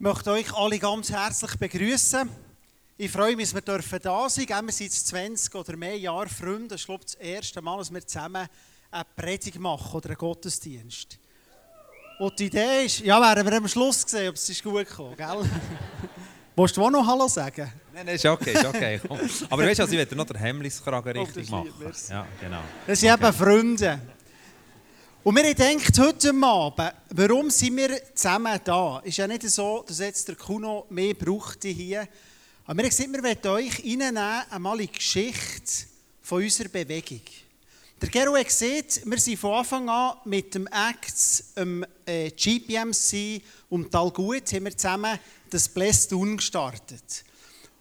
Ich möchte euch alle ganz herzlich begrüßen. Ich freue mich, dass wir dürfen da sein dürfen. Wir sind 20 oder mehr Jahre Freunde. Das ist glaube ich, das erste Mal, dass wir zusammen eine Predigt machen oder einen Gottesdienst. Und die Idee ist, ja, werden wir am Schluss sehen, ob es gut gekommen gell? Willst du auch noch Hallo sagen? Nein, nein, ist okay, ist okay. Komm. Aber weißt du, also, ich werde noch den Hemmliskragen Oh, richtig machen. Ja, genau. Das sind Okay. eben Freunde. Und wir haben heute Abend, warum sind wir zusammen da? Ist ja nicht so, dass jetzt der Kuno mehr braucht hier. Aber wir haben gesagt, wir wollen euch reinnehmen, einmal in die Geschichte von unserer Bewegung. Der Gero hat gesehen, wir sind von Anfang an mit dem Acts, dem äh, GPMC und Talgut haben wir zusammen das Blessed gestartet.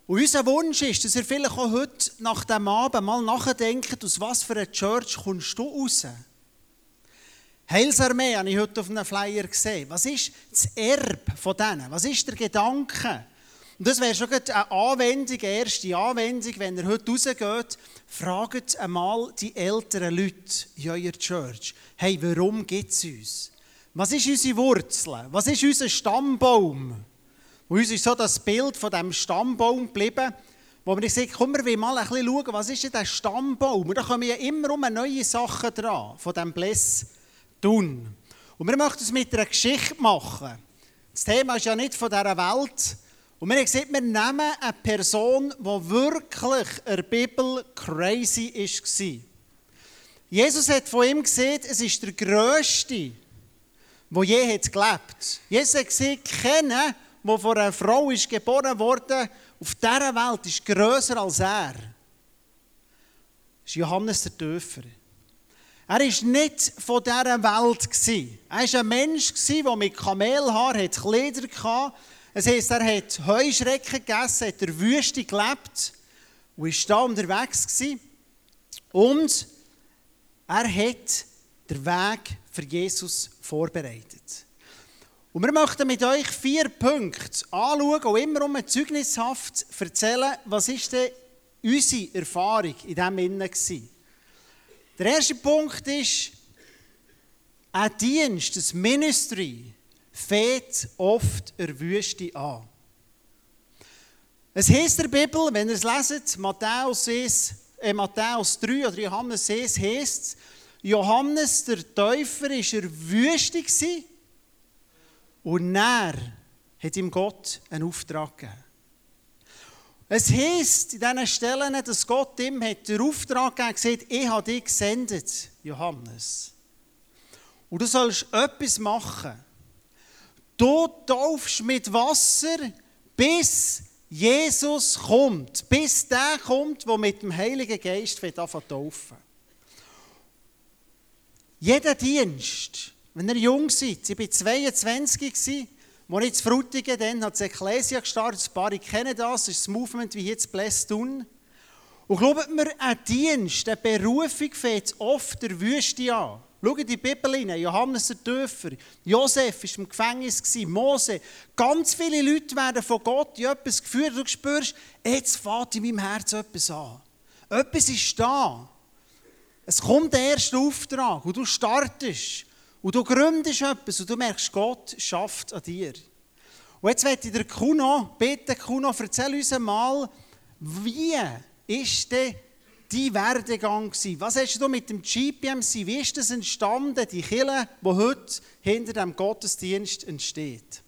Und unser Wunsch ist, dass ihr vielleicht auch heute nach dem Abend mal nachdenkt, aus was für einer Church kommst du raus? Heilsarmee habe ich heute auf einem Flyer gesehen. Was ist das Erbe von denen? Was ist der Gedanke? Und das wäre schon eine Anwendung, eine erste Anwendung, wenn ihr heute rausgeht, fragt einmal die älteren Leute in eurer Church, hey, warum gibt es uns? Was ist unsere Wurzel? Was ist unser Stammbaum? Und uns ist so das Bild von diesem Stammbaum geblieben, wo gesagt haben, komm, wir mal ein bisschen schauen, was ist denn der Stammbaum? Und da kommen ja immer um neue Sachen dran, von diesem Bless tun. Und wir möchten es mit einer Geschichte machen. Das Thema ist ja nicht von dieser Welt. Und wir haben gesagt, wir nehmen eine Person, die wirklich in der Bibel crazy war. Jesus hat von ihm gesehen, es ist der Größte, der je hat gelebt. Jesus hat gesehen, keiner, der von einer Frau ist geboren wurde, auf dieser Welt ist grösser als er. Das ist Johannes der Täufer. Er war nicht von dieser Welt. Er war ein Mensch, der mit Kamelhaar hatte, Kleider hatte. Das heisst, er hat Heuschrecken gegessen, hat in der Wüste gelebt und war da unterwegs. Und er hat den Weg für Jesus vorbereitet. Und wir möchten mit euch vier Punkte anschauen und immer um zeugnishaft erzählen, was ist denn unsere Erfahrung in diesem Innen war. Der erste Punkt ist, ein Dienst, ein Ministry, fängt oft der Wüste an. Es heisst in der Bibel, wenn ihr es leset, Matthäus, 1, äh, Matthäus 3 oder Johannes 1, heisst es, Johannes der Täufer war in Wüste und er hat ihm Gott einen Auftrag gegeben. Es heisst in diesen Stellen, dass Gott ihm hat den Auftrag gegeben hat, gesagt, ich habe dich gesendet, Johannes. Und du sollst etwas machen. Du taufst mit Wasser, bis Jesus kommt. Bis der kommt, der mit dem Heiligen Geist anfangen taufen. Jeder Dienst, wenn ihr jung seid, ich war 22, als ich zu Frutigen, dann hat das Ecclesia gestartet, ein paar kennen das, das ist das Movement, wie jetzt Bless tun. Und glaubt mir, ein Dienst, eine Berufung fängt oft der Wüste an. Schaut die Bibel rein, Johannes der Täufer, Josef war im Gefängnis, Mose. Ganz viele Leute werden von Gott in etwas geführt. Du spürst, jetzt fährt in meinem Herz etwas an. Etwas ist da. Es kommt der erste Auftrag und du startest und du gründest etwas und du merkst, Gott schafft an dir. Und jetzt möchte ich der Kuno, bitte Kuno, erzähl uns mal, wie ist denn dein Werdegang gewesen? Was hast du mit dem GPMC, wie ist das entstanden, die Kirche, die heute hinter dem Gottesdienst entsteht?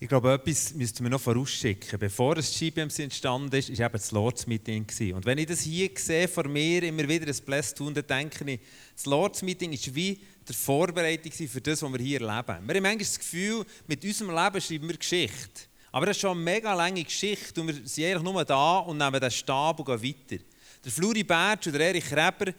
Ich glaube, etwas müssten wir noch vorausschicken. Bevor das GBMC entstanden ist, war eben das Lords Meeting. gewesen. Und wenn ich das hier sehe, vor mir immer wieder ein Bless tun, dann denke ich, das Lords Meeting ist wie die Vorbereitung für das, was wir hier erleben. Wir haben manchmal das Gefühl, mit unserem Leben schreiben wir Geschichte. Aber das ist schon eine mega lange Geschichte und wir sind eigentlich nur da und nehmen den Stab und gehen weiter. Der Fluri Bertsch und der Erich Kreber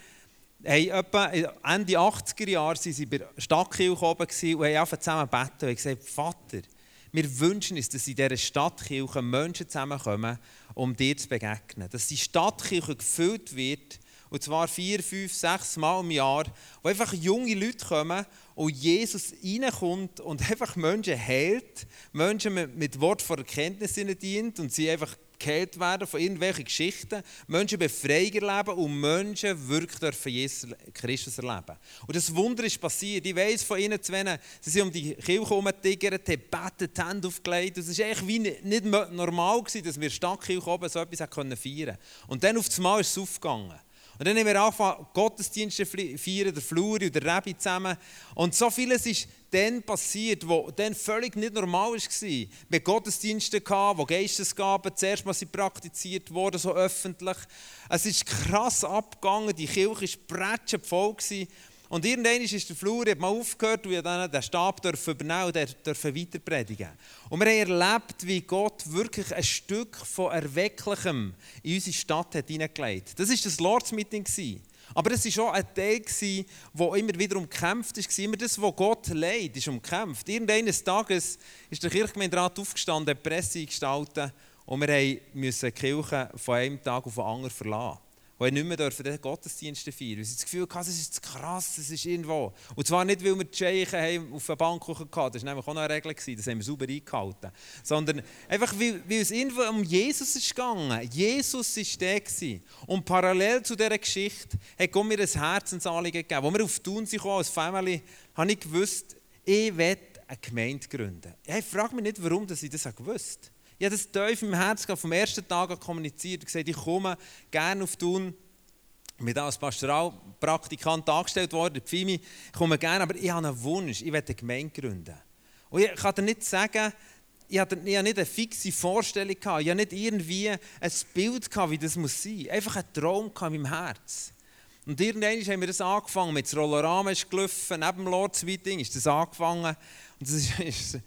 haben etwa Ende 80er Jahre sind sie bei der Stadtkirche oben und haben einfach zusammen beten und gesagt, Vater, wir wünschen uns, dass in dieser Stadtkirche Menschen zusammenkommen, um dir zu begegnen. Dass die Stadtkirche gefüllt wird, und zwar vier, fünf, sechs Mal im Jahr, wo einfach junge Leute kommen und Jesus reinkommt und einfach Menschen heilt, Menschen mit, mit Wort von Erkenntnis dient und sie einfach geheilt werden von irgendwelchen Geschichten, Menschen Befreiung erleben und Menschen wirklich dürfen Jesus Christus erleben. Und das Wunder ist passiert. Ich weiss von ihnen zwei, sie sind um die Kirche herumgetigert, haben gebetet, die Hände aufgelegt. Es war eigentlich wie nicht normal, gewesen, dass wir Stadtkirche oben so etwas feiern konnten. Und dann auf einmal ist es aufgegangen. Und dann haben wir angefangen, Gottesdienste feiern, der Fluri und der Rebbe zusammen. Und so vieles ist dann passiert, was dann völlig nicht normal war. Wir hatten Gottesdienste, wo Geistesgaben zuerst mal praktiziert wurden, so öffentlich. Es ist krass abgegangen, die Kirche war prätschend voll. Und irgendwann ist der Flur hat mal aufgehört und dann den Stab übernehmen und dürfen weiter predigen. Und wir haben erlebt, wie Gott wirklich ein Stück von Erwecklichem in unsere Stadt hat hineingelegt. Das war das Lords Meeting. Aber es war auch ein Teil, der immer wieder umkämpft ist. Immer das, was Gott leidet, ist umkämpft. Irgendeines Tages ist der Kirchgemeinderat aufgestanden, Presse gestaltet und wir mussten die Kirche von einem Tag auf den anderen verlassen die nicht mehr dürfen Gottesdienste feiern. Weil sie das Gefühl hatten, das ist zu krass, das ist irgendwo. Und zwar nicht, weil wir die Scheichen auf der Bank hatten, das war nämlich auch noch eine Regel, das haben wir sauber eingehalten. Sondern einfach, weil, es irgendwo um Jesus ist gegangen. Jesus war der. Und parallel zu dieser Geschichte hat Gott mir ein Herzensanliegen gegeben. Als wir auf Thun sind, als Family, habe ich gewusst, ich will eine Gemeinde gründen. Ich frage mich nicht, warum ich das gewusst habe. Ich habe das tief im Herzen vom ersten Tag an kommuniziert und gesagt, ich komme gerne auf Thun. Ich bin als Pastoralpraktikant angestellt worden, Pfimi. Ich komme gerne, aber ich habe einen Wunsch, ich will eine Gemeinde gründen. Und ich kann dir nicht sagen, ich hatte nicht eine fixe Vorstellung, ich hatte nicht irgendwie ein Bild, wie das muss sein muss. Einfach ein Traum in meinem Herz. Und irgendwann haben wir das angefangen, mit dem Rollerama ist gelaufen, neben dem Lords Meeting ist das angefangen. Und das ist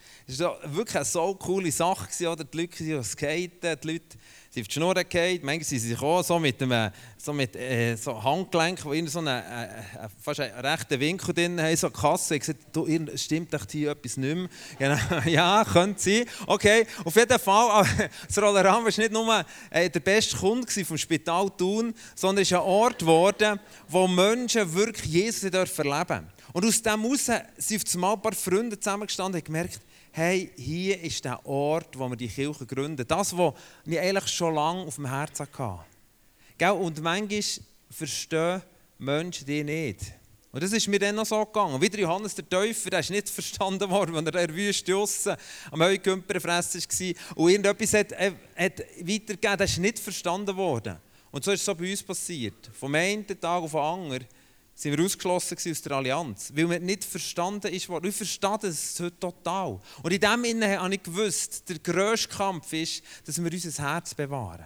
wirklich eine so coole Sache oder? Die Leute sind skaten, die Leute sind auf die Schnur gefallen, manchmal sind sie auch so mit einem so mit, äh, so Handgelenk, wo so einen, äh, äh, fast einen rechten Winkel drin haben, so eine Kasse. Ich gesagt, du, stimmt echt hier etwas nicht mehr? Genau. ja, könnte sein. Okay, auf jeden Fall, das Rollerama war nicht nur äh, der beste Kunde vom Spital Thun, sondern es ist ein Ort geworden, wo Menschen wirklich Jesus erleben dürfen. Und aus dem heraus sind auf einmal ein paar Freunde zusammengestanden und gemerkt, hey, hier ist der Ort, wo wir die Kirche gründen. Das, was ich eigentlich schon lange auf dem Herzen hatte. Und manchmal verstehen Menschen die nicht. Und das ist mir dann noch so gegangen. Wieder Johannes der Täufer, der ist nicht verstanden worden, als er in der Wüste draussen am Heugümper gefressen war und irgendetwas hat, äh, hat weitergegeben, der ist nicht verstanden worden. Und so ist es so bei uns passiert. Vom einen Tag auf den anderen sind wir ausgeschlossen aus der Allianz, weil man nicht verstanden ist worden. Ich verstehe das heute total. Und in dem Sinne habe ich gewusst, der grösste Kampf ist, dass wir unser Herz bewahren.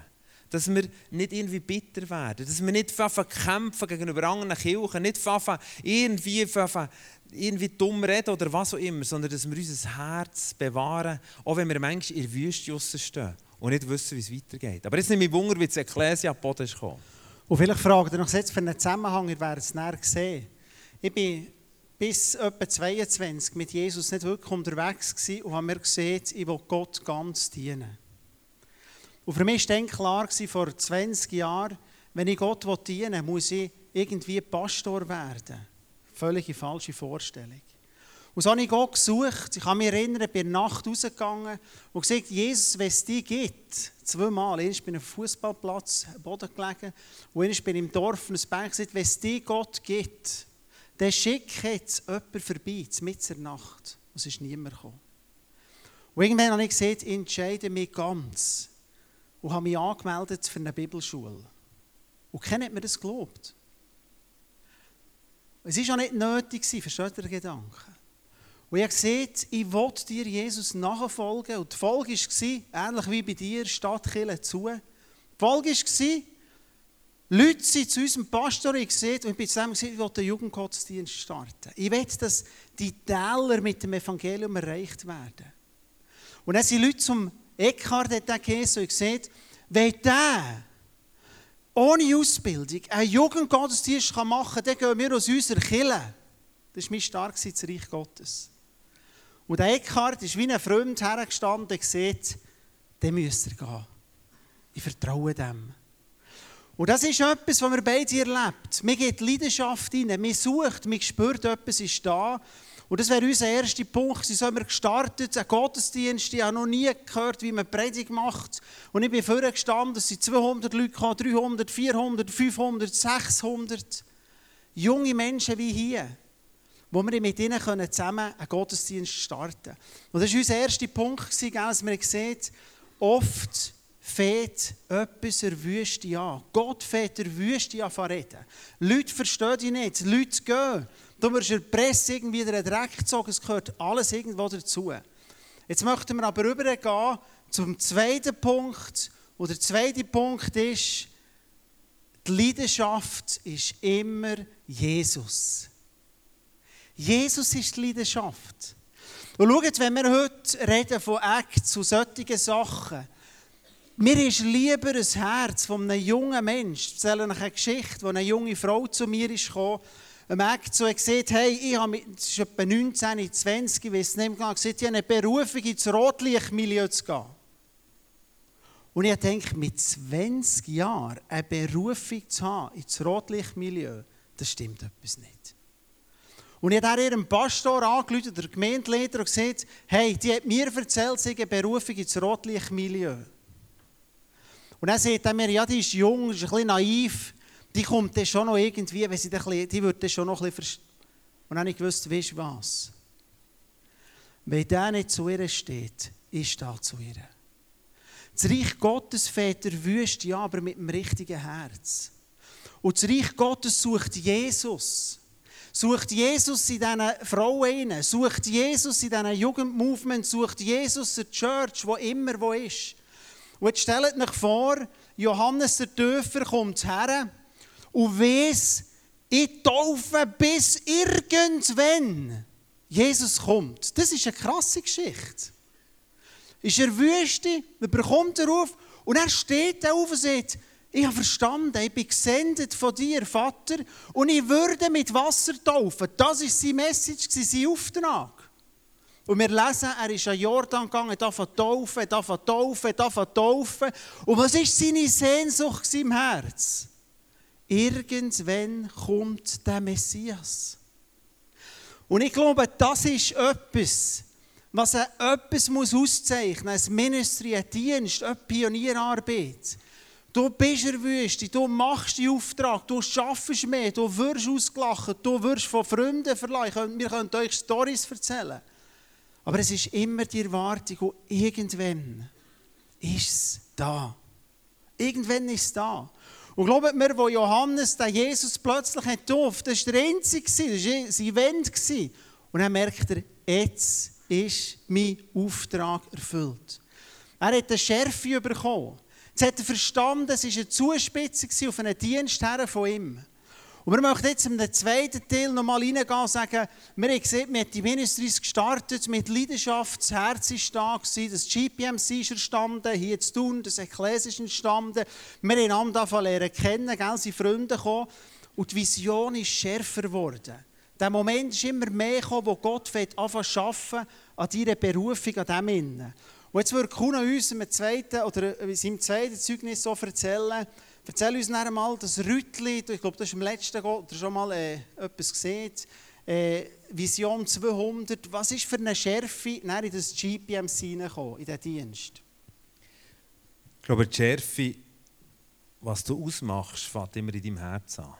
Dass wir nicht irgendwie bitter werden, dass wir nicht kämpfen gegenüber anderen Kirchen, nicht irgendwie, irgendwie dumm reden oder was auch immer, sondern dass wir unser Herz bewahren, auch wenn wir manchmal in der Wüste stehen und nicht wissen, wie es weitergeht. Aber jetzt nehme ich Wunder, wie das Ekklesia am Boden ist gekommen. Und vielleicht fragt ihr noch jetzt für einen Zusammenhang, ihr werdet es näher sehen. Ich bin bis etwa 22 mit Jesus nicht wirklich unterwegs gewesen und habe mir gesehen, ich will Gott ganz dienen. Und für mich war dann klar, vor 20 Jahren, wenn ich Gott dienen will, muss ich irgendwie Pastor werden. Völlige falsche Vorstellung. Und so habe ich Gott gesucht. Ich kann mich erinnern, ich bin Nacht rausgegangen und gesagt, Jesus, wenn es dich gibt, zweimal, ich bin auf dem Fußballplatz am Boden gelegen und ich bin im Dorf und Berg gesagt, wenn es dich Gott gibt, dann schick jetzt jemand vorbei, mit der Nacht. Und es ist niemand gekommen. Und irgendwann habe ich gesagt, ich entscheide mich ganz und habe mich angemeldet für eine Bibelschule. Und keiner hat mir das gelobt. Es war auch nicht nötig, versteht ihr den Gedanken? Und ich gesehen, ich will dir, Jesus, nachfolgen. Und die Folge war, ähnlich wie bei dir, Stadtkille zu. Die Folge war, Leute sind zu unserem Pastor gesehen und ich bin zusammen gesagt, ich will den Jugendgottesdienst starten. Ich will, dass die Täler mit dem Evangelium erreicht werden. Und dann sind Leute zum Eckhard gekommen und gesagt, wenn der ohne Ausbildung einen Jugendgottesdienst machen kann, dann gehen wir aus unserer Kille. Das war mein stark das Reich Gottes. Und der Eckhard ist wie ein Freund hergestanden und gesagt, dann müsst ihr gehen. Ich vertraue dem. Und das ist etwas, was wir beide erlebt. Mir geht Leidenschaft rein, man sucht, man spürt, etwas ist da. Und das wäre unser erster Punkt. Sie haben wir gestartet, einen Gottesdienst. Ich habe noch nie gehört, wie man Predigt macht. Und ich bin vorher gestanden, es sind 200 Leute, 300, 400, 500, 600 junge Menschen wie hier, wo wir mit ihnen zusammen einen Gottesdienst starten können. Und das war unser erster Punkt, dass wir sehen, oft fährt etwas der Wüste an. Gott fährt der Wüste an reden. Leute verstehen dich nicht, Leute gehen. Du wirst Presse irgendwie in den Dreck gezogen, es gehört alles irgendwo dazu. Jetzt möchten wir aber übergehen zum zweiten Punkt. Und der zweite Punkt ist, die Leidenschaft ist immer Jesus. Jesus ist die Leidenschaft. Und schaut, wenn wir heute reden von Acts und solchen Sachen, mir ist lieber ein Herz von einem jungen Menschen. Ich erzähle eine Geschichte, wo eine junge Frau zu mir ist gekommen, am Act so gesagt, hey, ich habe, das ist etwa 19, 20, ich weiß nicht mehr, gesagt, ich habe eine Berufung ins Rotlichtmilieu zu gehen. Und ich denke, mit 20 Jahren eine Berufung zu haben ins Rotlichtmilieu, das stimmt etwas nicht. Und ich habe ihrem Pastor angerufen, der Gemeindeleiter, und gesagt, hey, die hat mir erzählt, sie eine Berufung ins Rotlichtmilieu. Und dann sagt er mir, ja, die ist jung, ist ein bisschen naiv, die kommt dann schon noch irgendwie, wenn sie dann bisschen, die wird dann schon noch ein bisschen Und dann habe ich gewusst, weißt du was? Wenn der nicht zu ihr steht, ist da zu ihr. Das Reich Gottes fährt der Wüste, ja, aber mit dem richtigen Herz. Und das Reich Gottes sucht Jesus. Sucht Jesus in diesen Frauen, sucht Jesus in diesen Jugendmovement, sucht Jesus in der Church, wo immer wo ist. Und jetzt stellt euch vor, Johannes der Täufer kommt her und weiss, ich taufe bis irgendwann Jesus kommt. Das ist eine krasse Geschichte ist er Wüste, dann bekommt er auf und er steht da auf und sagt, ich habe verstanden, ich bin gesendet von dir, Vater, und ich würde mit Wasser taufen. Das war seine Message, sein Auftrag. Und wir lesen, er ist an Jordan gegangen, darf taufen, darf taufen, darf taufen. Und was ist seine Sehnsucht im Herz? Irgendwann kommt der Messias. Und ich glaube, das ist etwas, was etwas auszeichnen muss, ein Ministry, ein Dienst, eine Pionierarbeit. Du bist Wüste, du machst den Auftrag, du schaffst mehr, du wirst ausgelacht, du wirst von Freunden verleihen. Wir können euch Storys erzählen. Aber es ist immer die Erwartung, und irgendwann ist es da. Irgendwann ist es da. Und glaubt mir, wo Johannes den Jesus plötzlich hat das war der Einzige, das war sein Event. Und dann merkt er, jetzt ist mein Auftrag erfüllt. Er hat eine Schärfe bekommen. Jetzt hat er verstanden, es war eine Zuspitzung auf einen Dienst von ihm. Und wir möchten jetzt in den zweiten Teil nochmal reingehen und sagen, wir haben gesehen, wir haben die Ministries gestartet mit Leidenschaft, das Herz war da, das GPMC ist entstanden, hier zu tun, das Ekkles ist entstanden. Wir haben einander lernen kennen, gell, sind Freunde gekommen und die Vision ist schärfer geworden. Der Moment ist immer mehr gekommen, wo Gott anfangen zu arbeiten an deiner Berufung, an dem Innen. Und jetzt würde Kuno uns im zweiten, oder in seinem zweiten Zeugnis so erzählen, erzähl uns dann mal das Rüttli, ich glaube, das ist im letzten oder schon mal äh, etwas gesehen, äh, Vision 200, was ist für eine Schärfe in das GPM hineingekommen, in diesen Dienst? Ich glaube, die Schärfe, was du ausmachst, fängt immer in deinem Herzen an.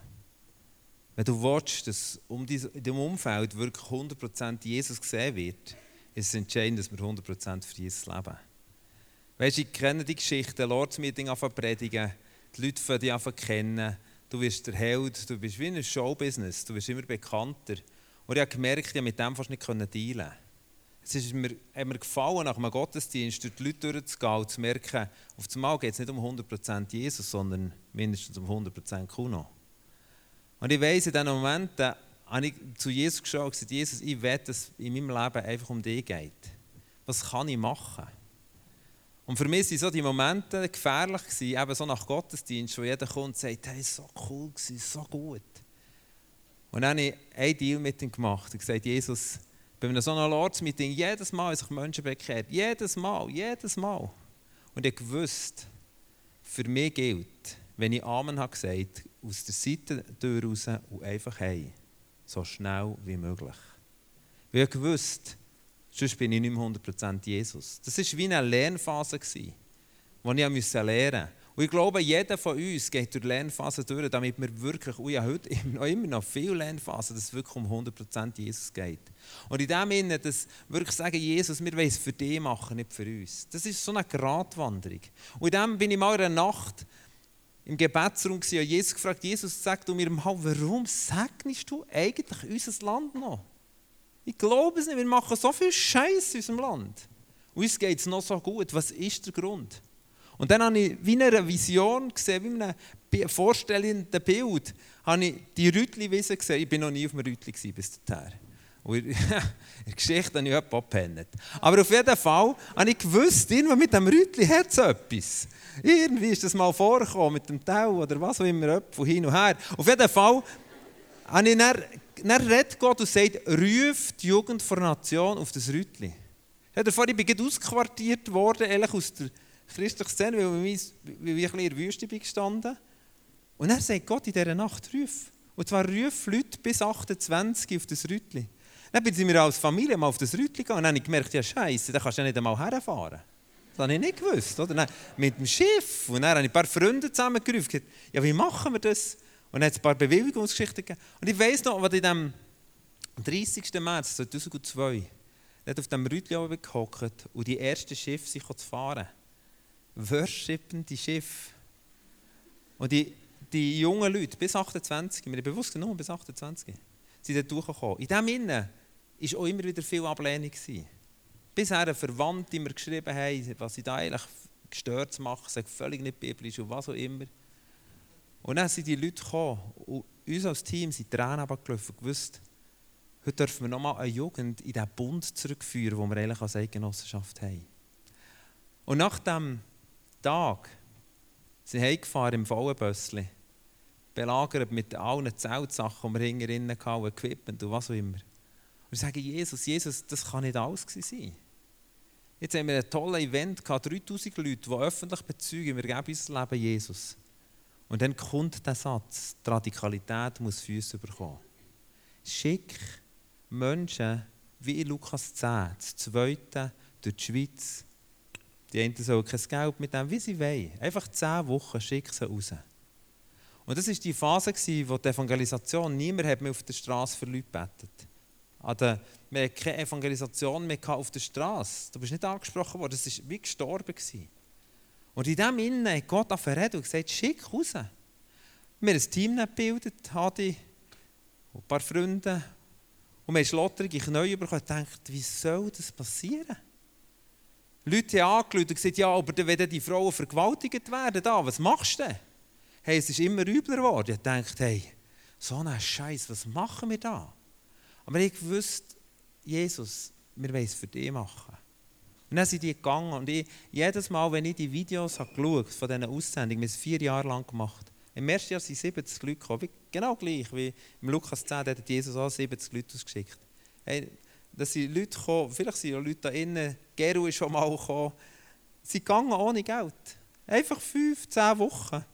Wenn du willst, dass in deinem Umfeld wirklich 100% Jesus gesehen wird, ist es entscheidend, dass wir 100% für Jesus leben. Weißt du, ich kenne die Geschichte, Lords Meeting anfangen predigen, die Leute fangen dich an kennen, du wirst der Held, du bist wie in einem Showbusiness, du wirst immer bekannter. Und ich habe gemerkt, ich konnte mit dem fast nicht dealen. Es ist mir, hat mir gefallen, nach einem Gottesdienst durch die Leute durchzugehen und zu merken, auf einmal geht es nicht um 100% Jesus, sondern mindestens um 100% Kuno. Und ich weiss, in diesen Momenten habe ich zu Jesus geschaut und gesagt, Jesus, ich will, dass es in meinem Leben einfach um dich geht. Was kann ich machen? Und für mich waren so die Momente gefährlich, gewesen, eben so nach Gottesdienst, wo jeder kommt und sagt, hey, so cool, gewesen, so gut. Und dann habe ich einen Deal mit ihm gemacht und gesagt, Jesus, bei einem so einem Lords-Meeting, jedes Mal haben sich Menschen bekehrt. Jedes Mal, jedes Mal. Und ich wusste, für mich gilt, wenn ich Amen habe gesagt, aus der Seite raus und einfach heim. So schnell wie möglich. Weil ich wusste, sonst bin ich nicht mehr 100% Jesus. Das war wie eine Lernphase, die ich lernen musste. Und ich glaube, jeder von uns geht durch Lernphasen durch, damit wir wirklich, und ja, heute immer, noch viele Lernphasen, dass es wirklich um 100% Jesus geht. Und in dem Sinne, dass wirklich sagen, Jesus, wir wollen es für dich machen, nicht für uns. Das ist so eine Gratwanderung. Und in dem bin ich mal in einer Nacht im Gebetsraum und Jesus gefragt, Jesus, sag du mir warum segnest du eigentlich unser Land noch? Ich glaube es nicht, wir machen so viel Scheiß in unserem Land. Uns geht es noch so gut. Was ist der Grund? Und dann habe ich wie in einer Vision gesehen, wie in einem vorstellenden Bild, habe ich die Rütli-Wiese gesehen. Ich war noch nie auf einem Rütli bis dahin. Und in der Geschichte habe ich jemanden abgepennt. Aber auf jeden Fall habe ich gewusst, irgendwann mit dem Rütli hat es etwas. Irgendwie ist das mal vorgekommen, mit dem Tau oder was auch immer, von hin und her. Auf jeden Fall habe ich dann, dann redet Gott und sagt, ruf die Jugend vor Nation auf das Rütli. Ja, davor, ich bin ausquartiert worden, ehrlich aus der christliche Szene, weil ich, ein in der Wüste bin gestanden. Und er sagt Gott in dieser Nacht, ruf. Und zwar ruf Leute bis 28 auf das Rütli. Dann sind wir als Familie mal auf das Rütli gegangen und dann habe ich gemerkt, ja scheiße, da kannst du ja nicht einmal herfahren. Das habe ich nicht gewusst. Oder? Dann mit dem Schiff. Und dann habe ich ein paar Freunde zusammengerufen. Ja, wie machen wir das? Und dann hat es ein paar Bewilligungsgeschichten gegeben. Und ich weiss noch, was in dem 30. März 2002 auf dem Rütli gehockt und die ersten Schiffe sich zu fahren worshipende Schiff. Und die, die jungen Leute, bis 28, mir bewusst genommen, bis 28, sind dort durchgekommen. In dem Innen war auch immer wieder viel Ablehnung. Bisher eine Verwandte mir geschrieben haben, was sie da eigentlich gestört machen, sagt völlig nicht biblisch und was auch immer. Und dann sind die Leute gekommen und uns als Team sind Tränen abgelaufen und gewusst, heute dürfen wir nochmal eine Jugend in diesen Bund zurückführen, den wir eigentlich als Eidgenossenschaft haben. Und nach dem Tag sind heimgefahren im Vollenbössli, belagert mit allen Zeltsachen, die wir hinten hatten, Equipment und was auch immer. Und wir sagen, Jesus, Jesus, das kann nicht alles sein. Jetzt haben wir ein tolles Event gehabt, 3000 Leute, die öffentlich bezeugen, wir geben unser Leben Jesus. Und dann kommt der Satz, die Radikalität muss Füße bekommen. Schick Menschen, wie in Lukas 10, das Zweite, durch die Schweiz, die einen sollen kein Geld mit dem, wie sie wollen. Einfach zehn Wochen schicken sie raus. Und das war die Phase, der die Evangelisation, niemand hat mehr auf der Straße für Leute gebetet. Also, wir hatten keine Evangelisation mehr auf der Straße. Du bist nicht angesprochen worden, das war wie gestorben. Und in dem Innen hat Gott auf und gesagt, schick raus. Wir haben ein Team gebildet, Hadi und ein paar Freunde. Und wir haben schlotterige Knie bekommen und gedacht, wie soll das passieren? Leute haben angeschaut und gesagt, ja, aber wenn die Frauen vergewaltigt werden, da, was machst du denn? Hey, es ist immer übler geworden. Ich dachte, hey, so ein Scheiß, was machen wir da? Aber ich wusste, Jesus, wir wollen es für dich machen. Und dann sind die gegangen und ich, jedes Mal, wenn ich die Videos geschaut von diesen Aussendungen, wir haben es vier Jahre lang gemacht, im ersten Jahr sind 70 Leute gekommen, genau gleich wie im Lukas 10, da hat Jesus auch 70 Leute ausgeschickt. Hey, dass sind Leute gekommen, vielleicht sind ja Leute da innen, Geru ist schon mal gekommen, sie gegangen ohne Geld. Einfach fünf, zehn Wochen,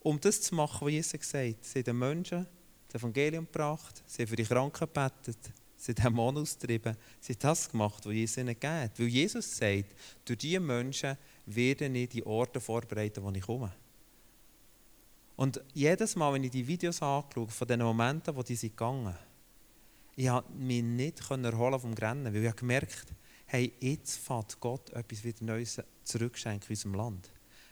um das zu machen, was Jesus gesagt hat. Sie haben den Menschen das Evangelium gebracht, sie haben für die Kranken gebetet, sie haben Dämonen austrieben, sie haben das gemacht, was Jesus ihnen gegeben. Weil Jesus sagt, durch diese Menschen werden ich die Orte vorbereiten, wo ich komme. Und jedes Mal, wenn ich die Videos anschaue, von den Momenten, wo die sind gegangen ich konnte mich nicht erholen vom Grennen, weil ich gemerkt habe, hey, jetzt fährt Gott etwas wieder Neues zurückschenken in unserem Land.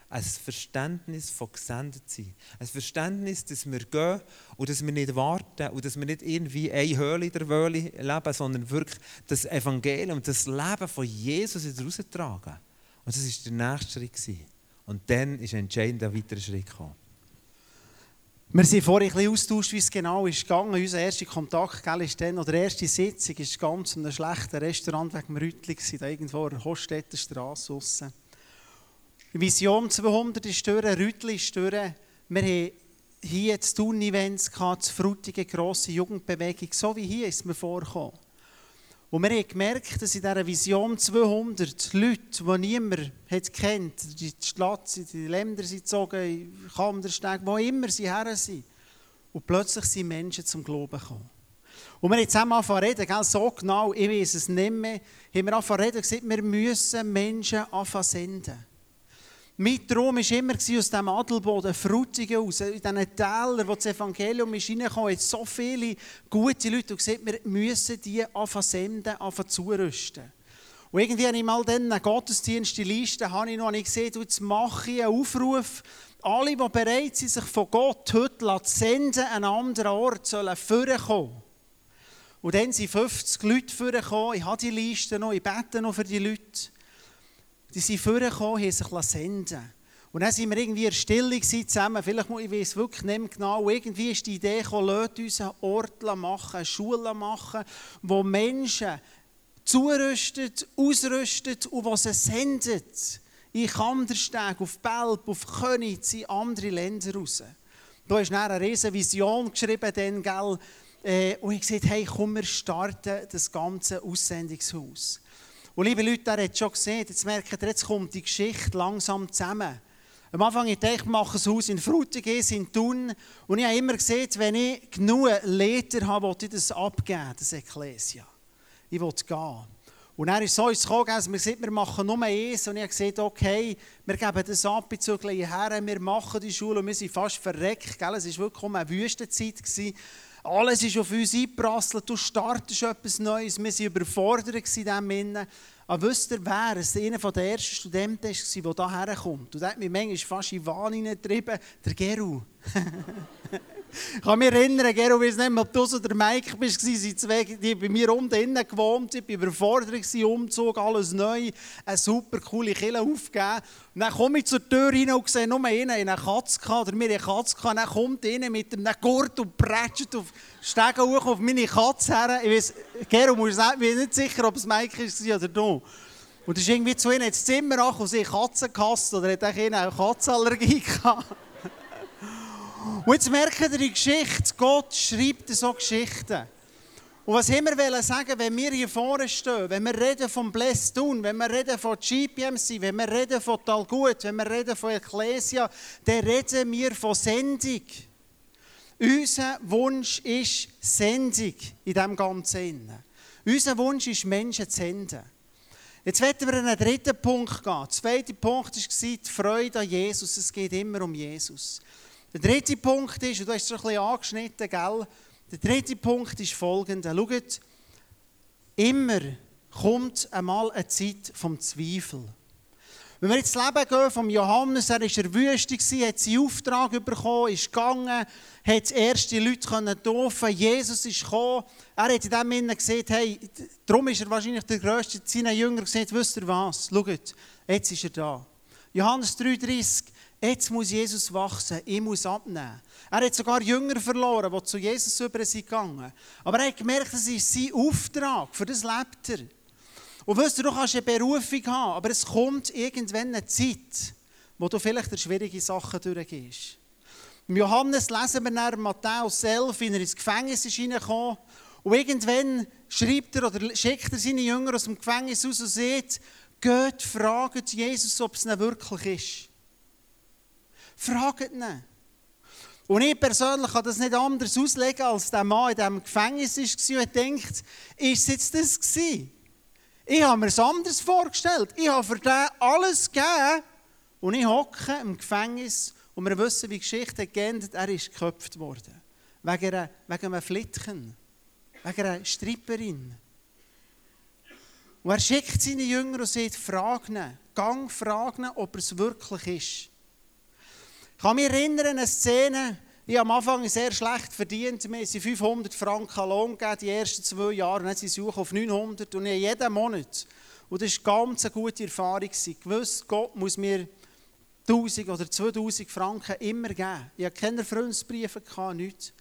Ein Verständnis von gesendet sein. Ein Verständnis, dass wir gehen und dass wir nicht warten und dass wir nicht irgendwie eine Höhle der Wöhle leben, sondern wirklich das Evangelium, das Leben von Jesus raustragen. Und das war der nächste Schritt. Und dann ist ein entscheidender weiterer Schritt gekommen. Wir sind vorhin ein bisschen austauscht, wie es genau ist gegangen. Unser erster Kontakt gell, ist dann, oder die erste Sitzung ist ganz in einem schlechten Restaurant wegen dem Rüttli, da irgendwo an der Hoststädter Straße aussen. Vision 200 ist durch, Rüttli ist durch. Wir haben hier das Tun-Events gehabt, frutige, grosse Jugendbewegung, so wie hier ist mir vorgekommen. Und wir haben gemerkt, dass in dieser Vision 200 Leute, die niemand hat kennt, die Stadt, die Länder sind gezogen, Kandersteg, wo immer sie her sind. Und plötzlich sind Menschen zum Glauben gekommen. Und wir haben zusammen angefangen zu reden, gell, so genau, ich weiß es nicht mehr, haben wir angefangen zu reden und gesagt, wir müssen Menschen anfangen zu senden. Mein Traum war immer aus diesem Adelboden, Frutigen raus, in diesen Tälern, wo das Evangelium ist reingekommen ist, so viele gute Leute und gesagt, wir müssen die anfangen senden, anfangen zurüsten. Und irgendwie habe ich mal dann einen Gottesdienst, die Liste, habe ich noch nicht gesehen, jetzt mache ich einen Aufruf, alle, die bereit sind, sich von Gott heute zu senden, an einen anderen Ort, sollen vorkommen. Und dann sind 50 Leute vorgekommen, ich habe die Liste noch, ich bete noch für die Leute. Die sind vorgekommen, haben sich senden Und dann sind wir irgendwie in Stille zusammen, vielleicht, ich weiß wirklich nicht mehr genau, irgendwie ist die Idee gekommen, lasst uns einen Ort machen, eine Schule machen, wo Menschen zurüstet, ausrüstet und was sie sendet. In Kandersteg, auf Belp, auf Könitz, in andere Länder raus. Da ist dann eine riesige Vision geschrieben, dann, gell, äh, und ich gesagt, hey, komm, wir starten das ganze Aussendungshaus. Und liebe Leute, ihr habt schon gesehen, jetzt merkt ihr, jetzt kommt die Geschichte langsam zusammen. Am Anfang ich dachte, ich mache ein Haus in Frutigen, in Thun. Und ich habe immer gesehen, wenn ich genug Leder habe, will ich das abgeben, das Ekklesia. Ich will gehen. Und dann ist so uns gekommen, dass wir gesagt wir machen nur eins. Und ich habe gesagt, okay, wir geben das ab, bezüglich her, wir machen die Schule und wir sind fast verreckt. Gell? Es war wirklich eine Wüstenzeit. Gewesen. Alles ist auf uns eingeprasselt, du startest etwas Neues. Wir waren überfordert in diesem Innen. Aber wisst ihr, wer es einer der ersten Studenten war, der hierher kommt? Und der hat mich manchmal fast in Wahn getrieben, der Geru. Ich kann mich erinnern, Gero, ich weiß nicht mehr, ob du oder Mike bist, sind zwei, die bei mir unten innen gewohnt, ich war überfordert, Umzug, alles neu, eine super coole Kille aufgegeben. Dann komme ich zur Tür rein und sehe nur einen, eine Katze gehabt, oder mir eine Katze gehabt, dann kommt einer mit einem Gurt und prätscht auf Stegen hoch auf meine Katze her. Ich weiß, Gero, ich bin nicht sicher, ob es Mike war oder du. Und das ist irgendwie zu ihnen ins Zimmer an und sie Katzen gehasst, oder hat auch eine Katzenallergie gehabt. Und jetzt merkt ihr die Geschichte, Gott schreibt so Geschichten. Und was immer wir sagen, wenn wir hier vorne stehen, wenn wir reden vom Bless Tun, wenn wir reden von GPMC, wenn wir reden von Talgut, wenn wir reden von Ecclesia, dann reden wir von Sendung. Unser Wunsch ist Sendung in diesem Ganzen. Unser Wunsch ist, Menschen zu senden. Jetzt werden wir an einen dritten Punkt gehen. Der zweite Punkt war die Freude an Jesus. Es geht immer um Jesus. Der dritte Punkt ist, und du hast es ein bisschen angeschnitten, gell? Der dritte Punkt ist folgender. Schaut, immer kommt einmal eine Zeit vom Zweifel. Wenn wir jetzt das Leben gehen vom Johannes, er war in der Wüste, hat seinen Auftrag bekommen, ist gegangen, hat erste Leute können taufen, Jesus ist gekommen. Er hat in dem Sinne gesagt, hey, darum ist er wahrscheinlich der Größte seiner Jünger gesagt, wisst ihr was, schaut, jetzt ist er da. Johannes 3,30, Jetzt muss Jesus wachsen, ich muss abnehmen. Er hat sogar Jünger verloren, die zu Jesus über sind gegangen. Aber er hat gemerkt, das ist sein Auftrag, für das lebt er. Und weißt du, du kannst eine Berufung haben, aber es kommt irgendwann eine Zeit, wo du vielleicht schwierige Sachen durchgehst. Im Johannes lesen wir nach Matthäus 11, wie er ins Gefängnis ist reingekommen und irgendwann schreibt er oder schickt er seine Jünger aus dem Gefängnis aus und sagt, geht, fragt Jesus, ob es nicht wirklich ist. Fragt ihn. Und ich persönlich kann das nicht anders auslegen, als der Mann in diesem Gefängnis war und denkt, ist es jetzt das gewesen? Ich habe mir es anders vorgestellt. Ich habe für den alles gegeben und ich hocke im Gefängnis und wir wissen, wie die Geschichte geendet Er ist geköpft worden. Wegen, einer, wegen einem Flitken. Wegen einer Stripperin. Und er schickt seine Jünger und sagt, frag ihn. Gang fragen, ob es wirklich ist. Ich kann mich erinnern an eine Szene, ich habe am Anfang sehr schlecht verdient. Wir haben 500 Franken Lohn gegeben, die ersten zwei Jahre. Und dann sind sie auf 900 und jeden Monat. Und das war eine ganz gute Erfahrung. Ich wusste, Gott muss mir 1000 oder 2000 Franken immer geben. Ich hatte keine Freundesbriefe, nichts.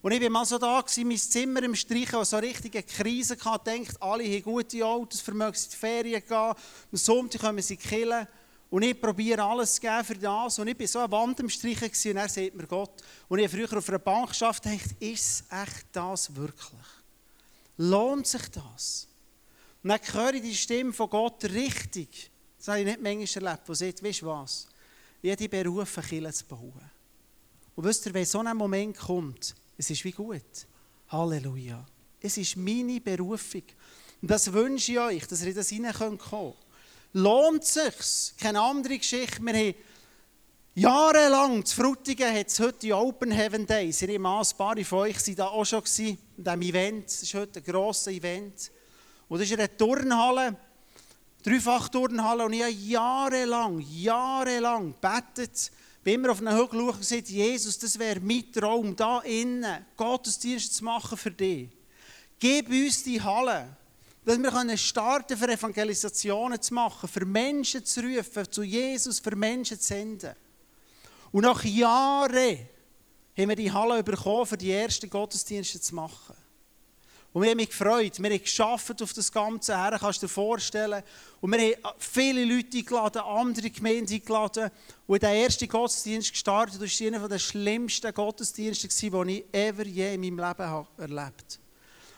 Und ich war mal so da, gewesen, mein Zimmer im Streichen, wo so eine richtige Krise hatte. Ich dachte, alle haben gute Autos, vermögen in die Ferien gehen. Am Sonntag kommen sie killen. Und ich probiere alles zu geben für das. Und ich war so eine Wand im Streichen und er sagt mir Gott. Und ich habe früher auf einer Bank geschafft dachte, ist echt das wirklich? Lohnt sich das? Und dann höre ich die Stimme von Gott richtig. Das habe ich nicht manchmal erlebt, wo sagt, weißt du was? Ich habe dich berufen, Kirche zu bauen. Und wisst ihr, wenn so ein Moment kommt, es ist wie gut. Halleluja. Es ist meine Berufung. Und das wünsche ich euch, dass ihr in das hineinkommen könnt. Lohnt es sich? Keine andere Geschichte. Wir haben jahrelang, zu Frutigen hat es heute die Open Heaven Days. Ich nehme an, ein paar von euch waren da auch schon in diesem Event. Das ist heute ein grosses Event. Und das ist eine Turnhalle, Dreifach-Turnhalle. Und ich habe jahrelang, jahrelang gebetet, bin immer auf einen Hügel und gesagt, Jesus, das wäre mein Traum, da innen Gottesdienst zu machen für dich. Gib uns die Halle, dass wir können starten für Evangelisationen zu machen, für Menschen zu rufen, zu Jesus, für Menschen zu senden. Und nach Jahren haben wir die Halle bekommen, für die ersten Gottesdienste zu machen. Und wir haben mich gefreut. Wir haben geschafft auf das Ganze her, kannst du dir vorstellen. Und wir haben viele Leute eingeladen, andere Gemeinden eingeladen. Und der erste Gottesdienst gestartet, das war einer der schlimmsten Gottesdienste, die ich ever je in meinem Leben erlebt habe.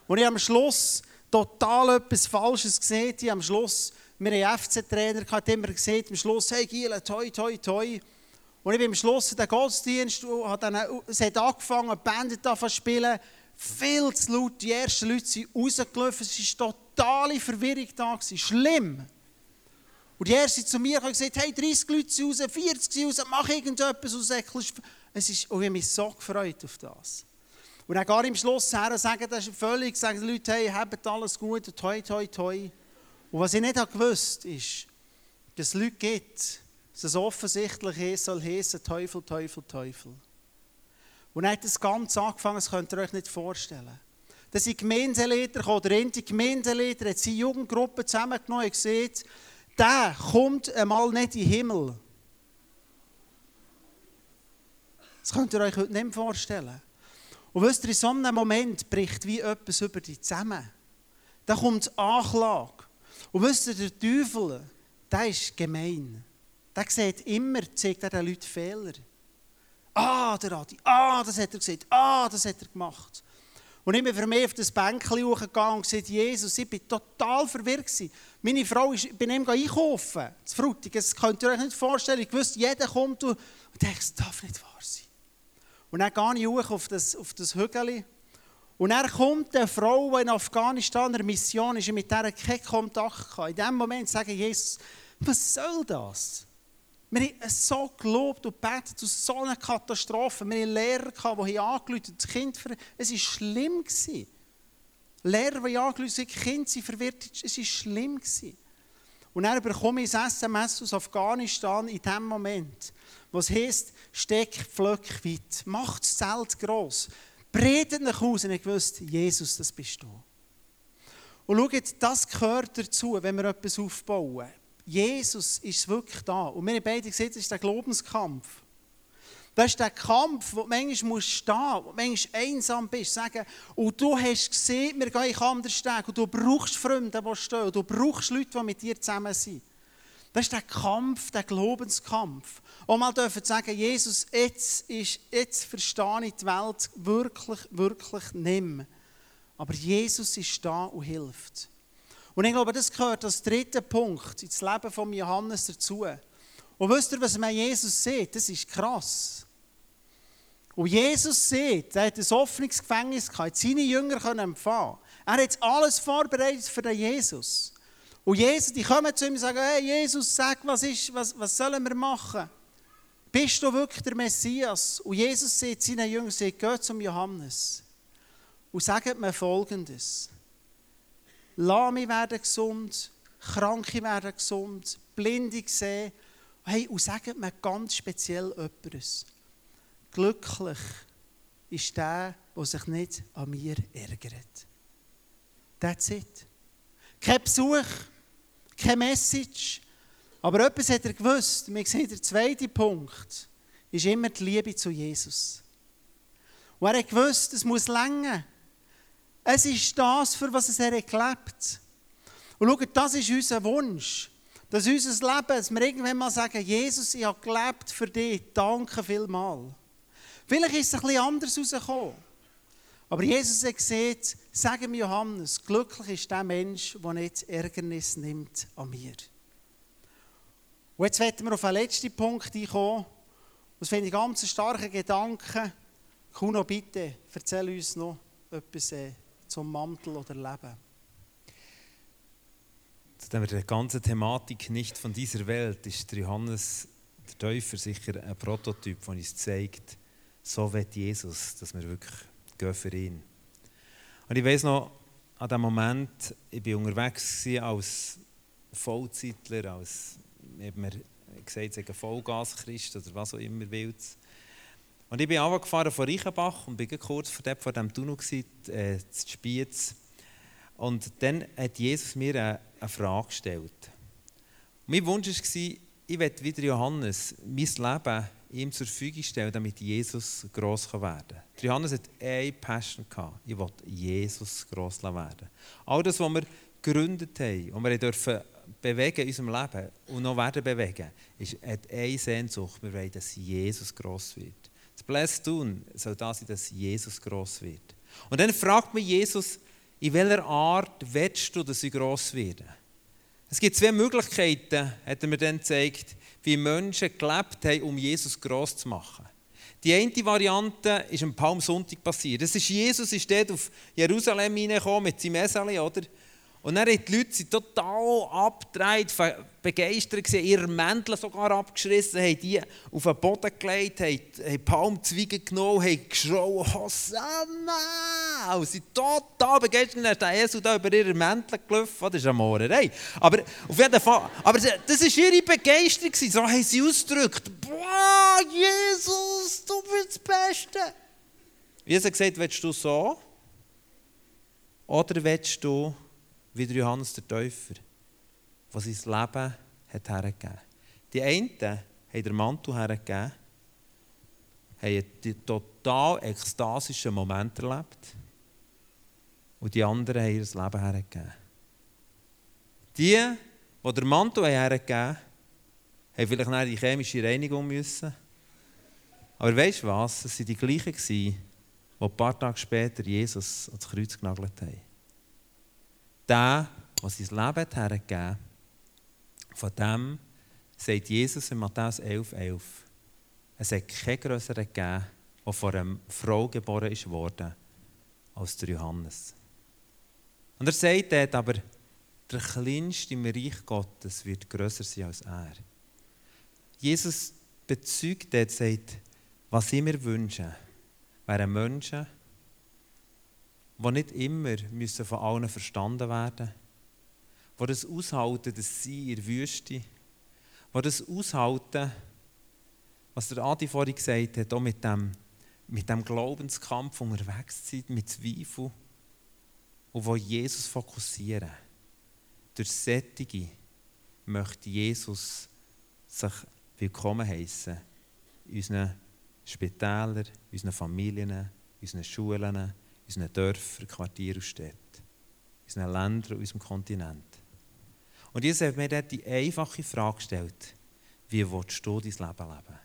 Und ich am Schluss total etwas Falsches gesehen. Ich am Schluss, wir haben FC-Trainer, hat immer gesagt, am Schluss, hey Giel, toi, toi, toi. Und ich bin am Schluss der Gottesdienst, hat dann, es hat angefangen, die Band zu spielen viel zu laut. Die ersten Leute sind rausgelaufen. Es war totale Verwirrung da. Schlimm. Und die ersten zu mir haben gesagt, hey, 30 Leute sind raus, 40 sind raus, mach irgendetwas aus. Es ist, und ich habe mich so gefreut auf das. Und dann gar im Schluss her sagen, das ist völlig, sagen die Leute, hey, habt alles gut, toi, toi, toi. Und was ich nicht gewusst ist, dass es Leute gibt, dass es offensichtlich soll heißen, Teufel, Teufel, Teufel. Und dann hat das Ganze angefangen, das könnt ihr euch nicht vorstellen. Da sind Gemeindeleiter gekommen, der eine Gemeindeleiter hat seine Jugendgruppe zusammengenommen und gesagt, der kommt einmal nicht in den Himmel. Das könnt ihr euch heute nicht vorstellen. Und wisst ihr, in so einem Moment bricht wie etwas über dich zusammen. Da kommt Anklage. Und wisst ihr, der Teufel, der ist gemein. Der sieht immer, zeigt er den Leuten Fehler. Ah, der Adi, ah, das hat er gesagt, ah, das hat er gemacht. Und ich bin für mich auf das Bänkchen hochgegangen und gesagt, Jesus, ich bin total verwirrt gewesen. Meine Frau ist, bin eben einkaufen, zu Frutig. Das könnt ihr euch nicht vorstellen. Ich wusste, jeder kommt und, und denke, das darf nicht wahr sein. Und dann gehe ich hoch auf das, auf das Hügel. Und dann kommt eine Frau, in Afghanistan eine Mission ist, mit der keinen Kontakt hatte. In dem Moment sage ich, Jesus, was soll das? Wir haben so gelobt und betet aus so einer Katastrophe. Wir hatten Lehrer, die angerufen das Kind ver Es war schlimm. Lehrer, die angerufen haben, Kinder sind verwirrt. Es war schlimm. Und dann bekomme ich ein SMS aus Afghanistan in dem Moment, was heisst, steck Pflöck weit, macht das Zelt gross, bredet nach Hause und ich wusste, Jesus, das bist du. Und schaut, das gehört dazu, wenn wir etwas aufbauen. Jesus ist wirklich da. Und wir haben beide gesehen, das ist der Glaubenskampf. Das ist der Kampf, wo du manchmal musst stehen wo du manchmal einsam bist, sagen, und du hast gesehen, wir gehen anders Steg, und du brauchst Freunde, die stehen, und du brauchst Leute, die mit dir zusammen sind. Das ist der Kampf, der Glaubenskampf. Und mal dürfen sagen, Jesus, jetzt, ist, jetzt verstehe ich die Welt wirklich, wirklich nicht. Aber Jesus ist da und hilft. Und ich glaube, das gehört als dritter Punkt ins Leben von Johannes dazu. Und wisst ihr, was man Jesus sieht? Das ist krass. Und Jesus sieht, er hat ein offenes Gefängnis gehabt, seine Jünger können empfangen. Er hat alles vorbereitet für den Jesus. Und Jesus, die kommen zu ihm und sagen, hey Jesus, sag, was, ist, was, was sollen wir machen? Bist du wirklich der Messias? Und Jesus sieht seinen Jüngern, sagt, geht zum Johannes und sagt mir Folgendes. Lahme werden gesund, Kranke werden gesund, Blinde sehen. Hey, und sagt mir ganz speziell etwas. Glücklich ist der, der sich nicht an mir ärgert. That's it. Kein Besuch, kein Message. Aber etwas hat er gewusst. Wir sehen, der zweite Punkt ist immer die Liebe zu Jesus. Und er hat gewusst, es muss länger. Es ist das, für was er gelebt Und schaut, das ist unser Wunsch. Dass unser Leben, dass wir irgendwann mal sagen, Jesus, ich habe gelebt für dich, danke vielmals. Vielleicht ist es ein bisschen anders rausgekommen. Aber Jesus hat gesagt, sagen wir Johannes, glücklich ist der Mensch, der nicht Ärgernis nimmt an mir. Und jetzt werden wir auf den letzten Punkt einkommen. Das finde ich ganz starke Gedanken. Kuno, bitte, erzähl uns noch etwas äh, zum Mantel oder Leben. Zu der ganzen Thematik nicht von dieser Welt ist Johannes der Täufer sicher ein Prototyp, der uns zeigt, so wird Jesus, dass wir wirklich gehen für ihn. Und ich weiß noch, an dem Moment, ich war unterwegs als Vollzeitler, als, eben mir gesagt, ein Vollgaschrist oder was auch immer will. Und ich bin gefahren von Reichenbach und bin kurz vor dem Tunnel gewesen, äh, zu Spiez. Und dann hat Jesus mir eine, eine Frage gestellt. Und mein Wunsch war, ich werde wieder Johannes mein Leben ihm zur Verfügung stellen, damit Jesus gross werden kann. Johannes hat eine Passion. Ich wollte Jesus gross werden. All das, was wir gegründet haben und wir bewegen in unserem Leben und noch werden bewegen, ist, hat eine Sehnsucht. Wir wollen, dass Jesus gross wird. Das Bless tun soll das sein, dass Jesus gross wird. Und dann fragt mich Jesus, in welcher Art willst du, dass sie gross werden? Es gibt zwei Möglichkeiten, hat er mir dann gezeigt, wie Menschen gelebt haben, um Jesus gross zu machen. Die eine Variante ist am Palmsonntag passiert. Das ist Jesus ist dort auf Jerusalem hineingekommen mit seinem Esel, oder? Und dann haben die Leute total abgedreht, begeistert ihre Mäntel sogar abgeschrissen, haben die auf den Boden gelegt, haben, haben Palmzweige genommen, haben geschrien, Hosanna! Und sie total begeistert, dann ist der Jesus da über ihre Mäntel gelaufen, das ist eine Morerei. Aber auf jeden Fall, aber das war ihre Begeisterung, so haben sie ausgedrückt, boah, Jesus, du bist das Beste. Jesus hat gesagt, willst du so? Oder willst du wie der Johannes der Täufer, der sein Leben hat hergegeben Die einen haben den Mantel hergegeben, haben einen total ekstasischen Moment erlebt und die anderen haben ihr Leben hergegeben. Die, die den Mantel hergegeben haben, haben vielleicht nach die chemische Reinigung müssen. Aber weißt du was? Es waren die gleichen, die ein paar Tage später Jesus ans Kreuz genagelt haben der, der sein Leben hergegeben von dem sagt Jesus in Matthäus 11,11, 11, es hat keinen größeren gegeben, der von einer Frau geboren ist worden, als der Johannes. Und er sagt dort aber, der Kleinste im Reich Gottes wird größer sein als er. Jesus bezeugt dort, sagt, was ich mir wünsche, wären Menschen, die nicht immer müssen von allen verstanden werden. Müssen, die das aushalten, dass sie in der Wüste, die das aushalten, was der Adi vorhin gesagt hat, auch mit dem, mit dem Glaubenskampf unterwegs sein, mit Zweifel, und wo Jesus fokussieren. Durch Sättige möchte Jesus sich willkommen heißen in unseren Spitälern, unseren Familien, unseren Schulen, unseren Dörfern, Quartieren und Städten, unseren Ländern und unserem Kontinent. Und Jesus hat mir dort die einfache Frage gestellt, wie willst du dein Leben leben?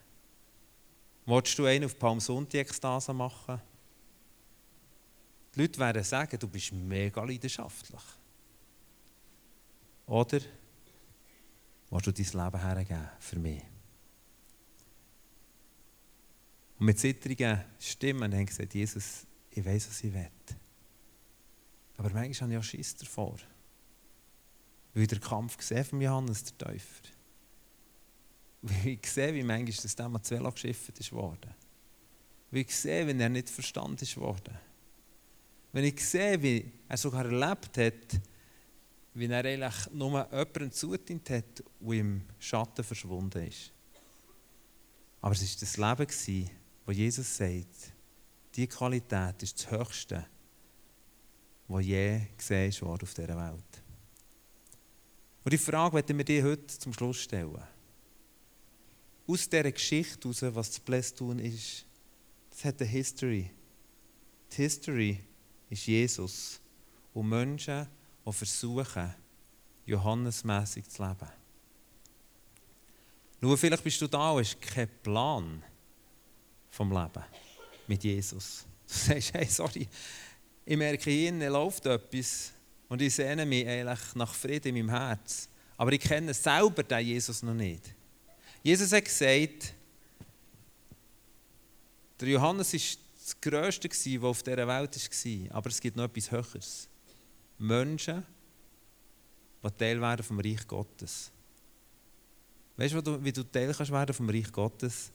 Willst du einen auf Palmsonntag-Ekstase machen? Die Leute werden sagen, du bist mega leidenschaftlich. Oder willst du dein Leben hergeben für mich? Und mit zittrigen Stimmen haben gesagt, Jesus, ich weiß, was ich will. Aber manchmal habe ich auch Schiss davor. Weil ich den Kampf gesehen von Johannes der Täufer. Weil ich sehe, wie manchmal das Thema zu Velo geschifft ist worden. Weil ich sehe, wenn er nicht verstanden ist worden. Wenn ich sehe, wie er sogar erlebt hat, wie er eigentlich nur jemanden zudient hat, der im Schatten verschwunden ist. Aber es war das Leben, wo Jesus sagt, diese Qualität ist das Höchste, was je gesehen wurde auf dieser Welt. Und die Frage werden wir dir heute zum Schluss stellen. Aus dieser Geschichte heraus, was das Blästun ist, das hat eine History. Die History ist Jesus und Menschen, die versuchen, Johannesmässig zu leben. Nur vielleicht bist du da und hast keinen Plan vom Leben mit Jesus. Du sagst, hey, sorry, ich merke, hier läuft etwas und ich sehne mich eigentlich nach Frieden in meinem Herz. Aber ich kenne selber den Jesus noch nicht. Jesus hat gesagt, der Johannes war das Größte, was auf dieser Welt war. Aber es gibt noch etwas Höheres. Menschen, die Teil werden vom Reich Gottes. Weißt du, wie du Teil kannst werden vom Reich Gottes?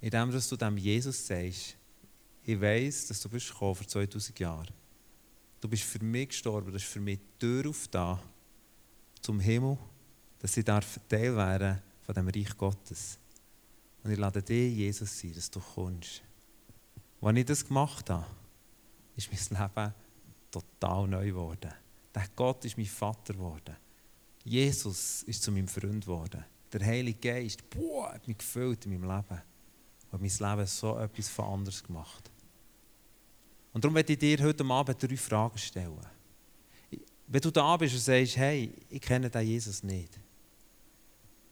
Indem du dem Jesus sagst, ich weiß, dass du bist gekommen vor 2000 Jahren. Du bist für mich gestorben, das ist für mich die Tür auf da zum Himmel, dass ich darf Teil werden von dem Reich Gottes. Und ich lade dich, Jesus, sein, dass du kommst. Als ich das gemacht habe, ist mein Leben total neu geworden. Der Gott ist mein Vater geworden. Jesus ist zu meinem Freund geworden. Der Heilige Geist boah, hat mich gefüllt in meinem Leben. Und mein Leben so etwas von anders gemacht. Und darum werde ich dir heute Abend drei Fragen stellen. Wenn du da bist und sagst, hey, ich kenne den Jesus nicht,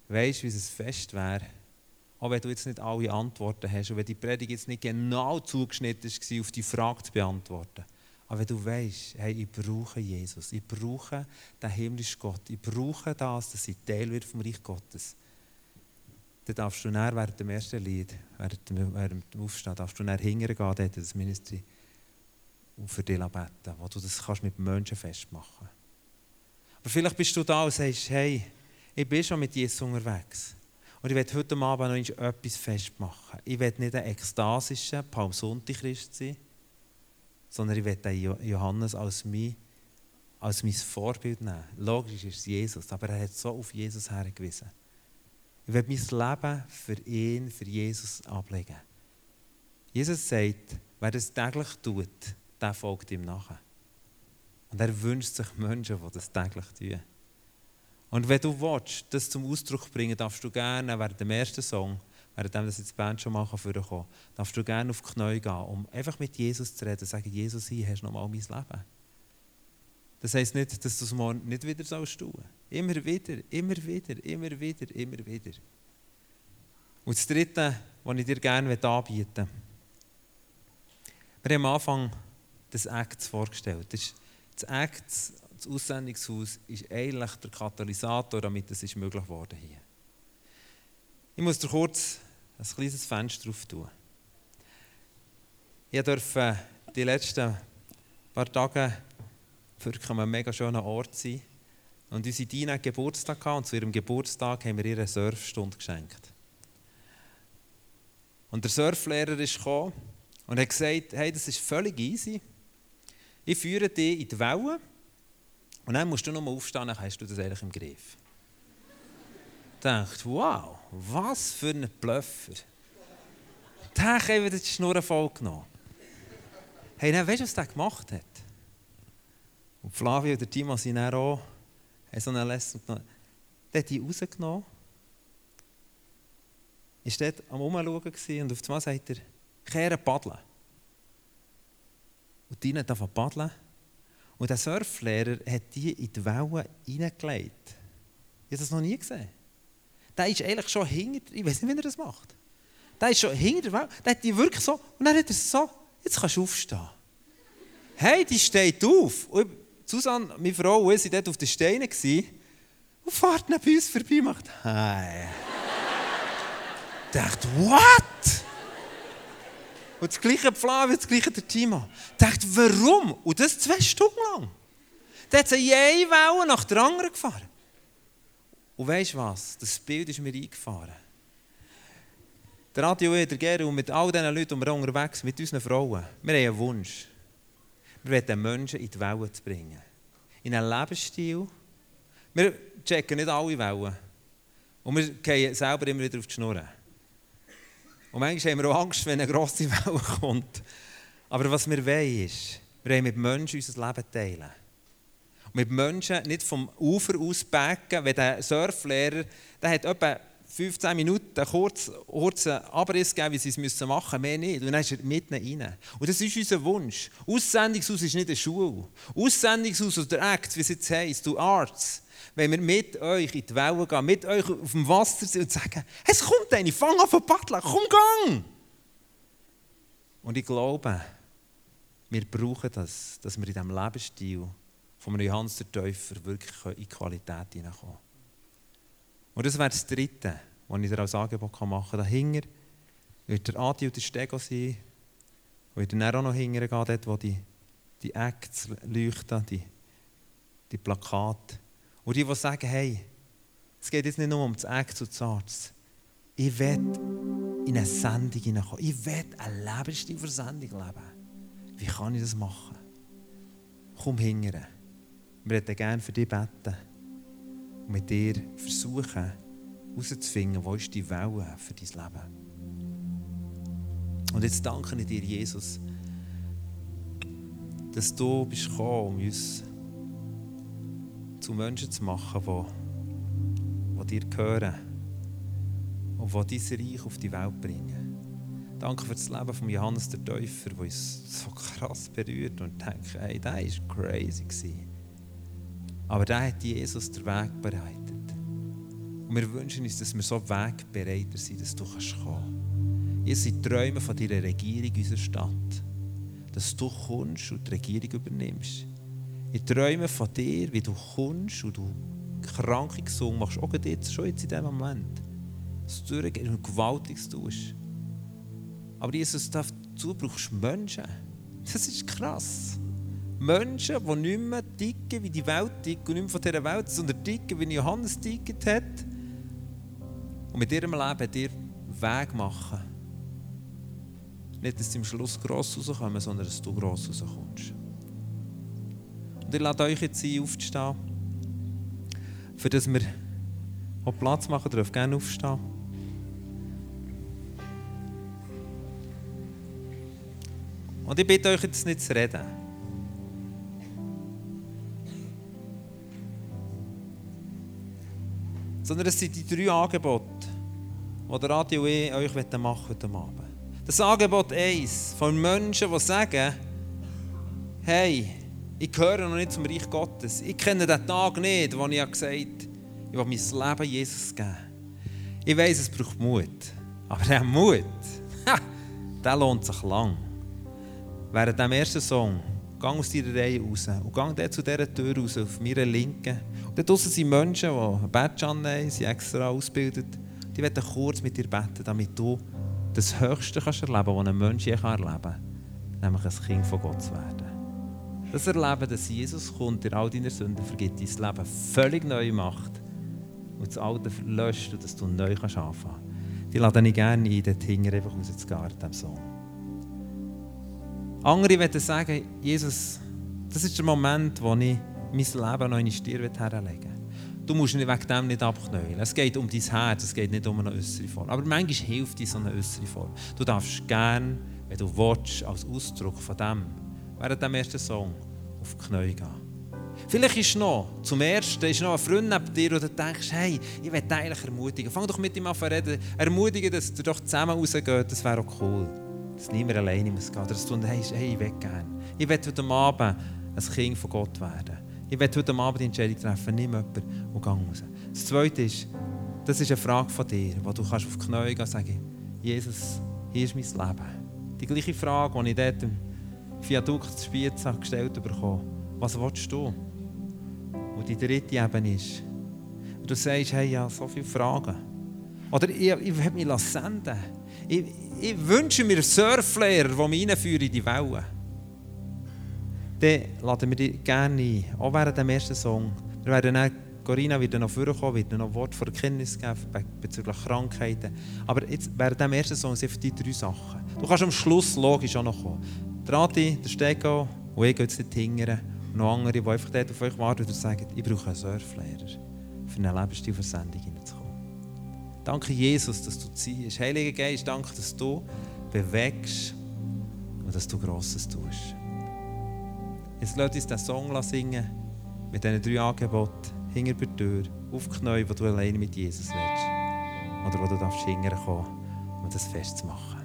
weißt du, wie es fest wäre, auch wenn du jetzt nicht alle Antworten hast und wenn die Predigt jetzt nicht genau zugeschnitten war, auf die Frage zu beantworten. Aber wenn du weißt, hey, ich brauche Jesus, ich brauche den himmlischen Gott, ich brauche das, dass ich Teil wird vom Reich Gottes, dann darfst du näher während dem ersten Lied, während dem, während Aufstehen, darfst du näher hingehen, dort das Ministry, und für dich beten, wo du das kannst mit Menschen festmachen Aber vielleicht bist du da und sagst, hey, ich bin schon mit Jesus unterwegs. Und ich werde heute Abend noch etwas festmachen. Ich werde nicht ein ekstatischer Palmsonntag-Christ sein, sondern ich werde Johannes als mein, als mein Vorbild nehmen. Logisch ist es Jesus, aber er hat so auf Jesus hergewiesen. Ich werde mein Leben für ihn, für Jesus ablegen. Jesus sagt, wer das täglich tut, der folgt ihm nachher. Und er wünscht sich Menschen, die das täglich tun. Und wenn du willst, das zum Ausdruck bringen, darfst du gerne während dem ersten Song, während das jetzt die Band schon mal vorkommen darfst du gerne auf die Knie gehen, um einfach mit Jesus zu reden, sagen, Jesus, hier hast du nochmal mein Leben. Das heisst nicht, dass du es morgen nicht wieder sollst tun. Immer wieder, immer wieder, immer wieder, immer wieder. Und das Dritte, was ich dir gerne anbieten möchte. Wir haben am Anfang das Acts vorgestellt. Das, das Acts, das Aussendungshaus, ist eigentlich der Katalysator, damit es ist möglich geworden hier. Ich muss dir kurz ein kleines Fenster drauf tun. Ich durfte die letzten paar Tage wirklich an einem mega schönen Ort sein. Und unsere Dina hat Geburtstag gehabt, und zu ihrem Geburtstag haben wir ihr eine Surfstunde geschenkt. Und der Surflehrer ist gekommen und hat gesagt, hey, das ist völlig easy. Ich führe dich in die Wellen und dann musst du nur aufstehen, dann hast du das eigentlich im Griff. Ich dachte, wow, was für ein Blöffer. Der hat eben die Schnur voll genommen. Hey, dann weißt du, was der gemacht hat? Und Flavio und Timo sind dann auch, so eine Lesson genommen. Der hat die rausgenommen, war dort am Umschauen und auf einmal sagt er, kehren paddeln. Und die hat angefangen paddeln. Und der Surflehrer hat die in die Wellen reingelegt. Ich habe das noch nie gesehen. Der ist eigentlich schon hinter, ich weiß nicht, wie er das macht. Der ist schon hinter der Welle, der hat die wirklich so, und dann hat er so, jetzt kannst du aufstehen. Hey, die steht auf. Und Susanne, meine Frau, wir waren dort auf den Steinen und fährt bei uns vorbei und macht «Hi». ich dachte, what? Und das gleiche Flavio, das gleiche der Timo. Dachte, warum? Und das zwei Stunden lang. Da hat sie eine Welle nach der anderen gefahren. Und weißt du was? Das Bild ist mir eingefahren. Der Radio der Gero mit all diesen Leuten, die wir unterwegs mit unseren Frauen, wir haben einen Wunsch. Wir wollen Menschen in die Wellen zu bringen. In einen Lebensstil. Wir checken nicht alle Wellen. Und wir gehen selber immer wieder auf die Schnur. Und manchmal haben wir auch Angst, wenn eine grosse Welle kommt. Aber was wir wollen ist, wir wollen mit Menschen unser Leben teilen. Und mit Menschen nicht vom Ufer aus backen, wenn der Surflehrer, der hat etwa 15 Minuten einen kurzen, Abriss gegeben, wie sie es machen müssen, mehr nicht. Und dann ist er mitten rein. Und das ist unser Wunsch. Aussendungshaus ist nicht eine Schule. Aussendungshaus oder Act, wie es jetzt heisst, du Arzt wenn wir mit euch in die Wellen gehen, mit euch auf dem Wasser sind und sagen, es kommt eine, fang an zu paddeln, komm, gang! Und ich glaube, wir brauchen das, dass wir in diesem Lebensstil von Johannes der Täufer wirklich in Qualität hineinkommen Und das wäre das Dritte, was ich dir als Angebot machen kann. Dahinter wird der Adi und der Stego sein. wo ich dann auch noch gehe, dort, wo die, die Acts leuchten, die, die Plakate. Und die, die sagen, hey, es geht jetzt nicht nur um das Act und das Arzt. Ich will in eine Sendung hineinkommen. Ich will eine Lebensstil für Sendung leben. Wie kann ich das machen? Komm hinterher. Wir hätten gerne für dich beten und mit dir versuchen, herauszufinden, wo ist die Welle für dein Leben. Und jetzt danke ich dir, Jesus, dass du bist gekommen, um uns zu Menschen zu machen, die, die dir gehören und die dein Reich auf die Welt bringen. Danke für das Leben von Johannes der Täufer, das uns so krass berührt und denke, hey, der war crazy. Aber der hat Jesus den Weg bereitet. Und wir wünschen uns, dass wir so wegbereiter sind, dass du kannst kommen kannst. Ich Träume von deiner Regierung unserer Stadt. Dass du kommst und die Regierung übernimmst. Ich träume von dir, wie du kommst und du Kranke gesungen machst, auch jetzt, schon jetzt in diesem Moment. Dass du und Gewaltiges tust. Aber Jesus, dazu brauchst du Menschen. Das ist krass. Menschen, die nicht mehr ticken, wie die Welt tickt und nicht mehr von dieser Welt, sondern ticken, wie Johannes tickt hat. Und mit ihrem Leben dir Weg machen. Nicht, dass sie am Schluss gross rauskommen, sondern dass du gross rauskommst. Und ich lade euch jetzt ein, aufzustehen, für dass wir auch Platz machen dürfen. Gerne aufstehen. Und ich bitte euch jetzt nicht zu reden. Sondern es sind die drei Angebote, die der Radio und ich euch machen heute Abend. Das Angebot 1 von Menschen, die sagen, hey, ich gehöre noch nicht zum Reich Gottes. Ich kenne den Tag nicht, wo ich gesagt habe, ich will mein Leben Jesus geben. Ich weiß, es braucht Mut. Aber der Mut, der lohnt sich lang. Während dem ersten Song, gang aus deiner Reihe raus und dort zu dieser Tür raus, auf meiner Linken. Dort draussen sind Menschen, die ein Badge annehmen, sie extra ausgebildet. Die werden kurz mit dir beten, damit du das Höchste kannst erleben kannst, was ein Mensch je erleben kann. Nämlich ein Kind von Gott zu werden. Das Erleben, dass Jesus kommt, dir all deine Sünden vergibt, dein Leben völlig neu macht und das Alte löscht und dass du neu kannst anfangen kannst. Die lade ich gerne ein, dort hinten einfach rauszugehen, diesem Song. Andere werden sagen, Jesus, das ist der Moment, wo ich mein Leben noch in Stier herlegen. Du musst nicht wegen dem nicht abknäulen. Es geht um dein Herz, es geht nicht um eine äußere Form. Aber manchmal hilft dir so eine äußere Form. Du darfst gerne, wenn du willst, als Ausdruck von dem, während dem ersten Song, auf die Knie gehen. Vielleicht ist noch, zum Ersten, ist noch ein Freund neben dir, wo du denkst, hey, ich will dich eigentlich ermutigen. Fang doch mit ihm an zu reden. Ermutigen, dass du doch zusammen rausgeht, das wäre auch cool. Dass niemand alleine muss gehen. Dass du denkst, hey, ich will gerne. Ich will heute Abend ein Kind von Gott werden. Ich will heute Abend die Entscheidung treffen, nimm jemanden und geh raus. Das Zweite ist, das ist eine Frage von dir, wo du kannst auf die Knie gehen und sagen, Jesus, hier ist mein Leben. Die gleiche Frage, die ich dort im Viadukt zu Spiez gestellt bekommen Was willst du? Und die dritte Ebene ist, du sagst, hey, ja, so viele Fragen. Oder ich, ich will mich senden. Ich, ich wünsche mir einen Surflehrer, der mich reinführt in die Wellen. Dann laden wir dich gerne ein, auch während dem ersten Song. Wir werden dann, Corinna wird noch vorkommen, wird noch Wort von Erkenntnis geben bezüglich Krankheiten. Aber jetzt, während dem ersten Song sind die drei Sachen. Du kannst am Schluss logisch auch noch kommen. Der Adi, der Stego und ich gehen jetzt nicht hingern. Und noch andere, die einfach dort auf euch warten und sagen, ich brauche einen Surflehrer, für eine Lebensstilversendung hineinzukommen. Danke, Jesus, dass du ziehst. Heiliger Geist, danke, dass du bewegst und dass du Grosses tust. Jetzt lass uns diesen Song singen mit diesen drei Angeboten hinter der Tür, auf die Knie, wo du alleine mit Jesus willst. Oder wo du darfst hinterkommen, um das festzumachen.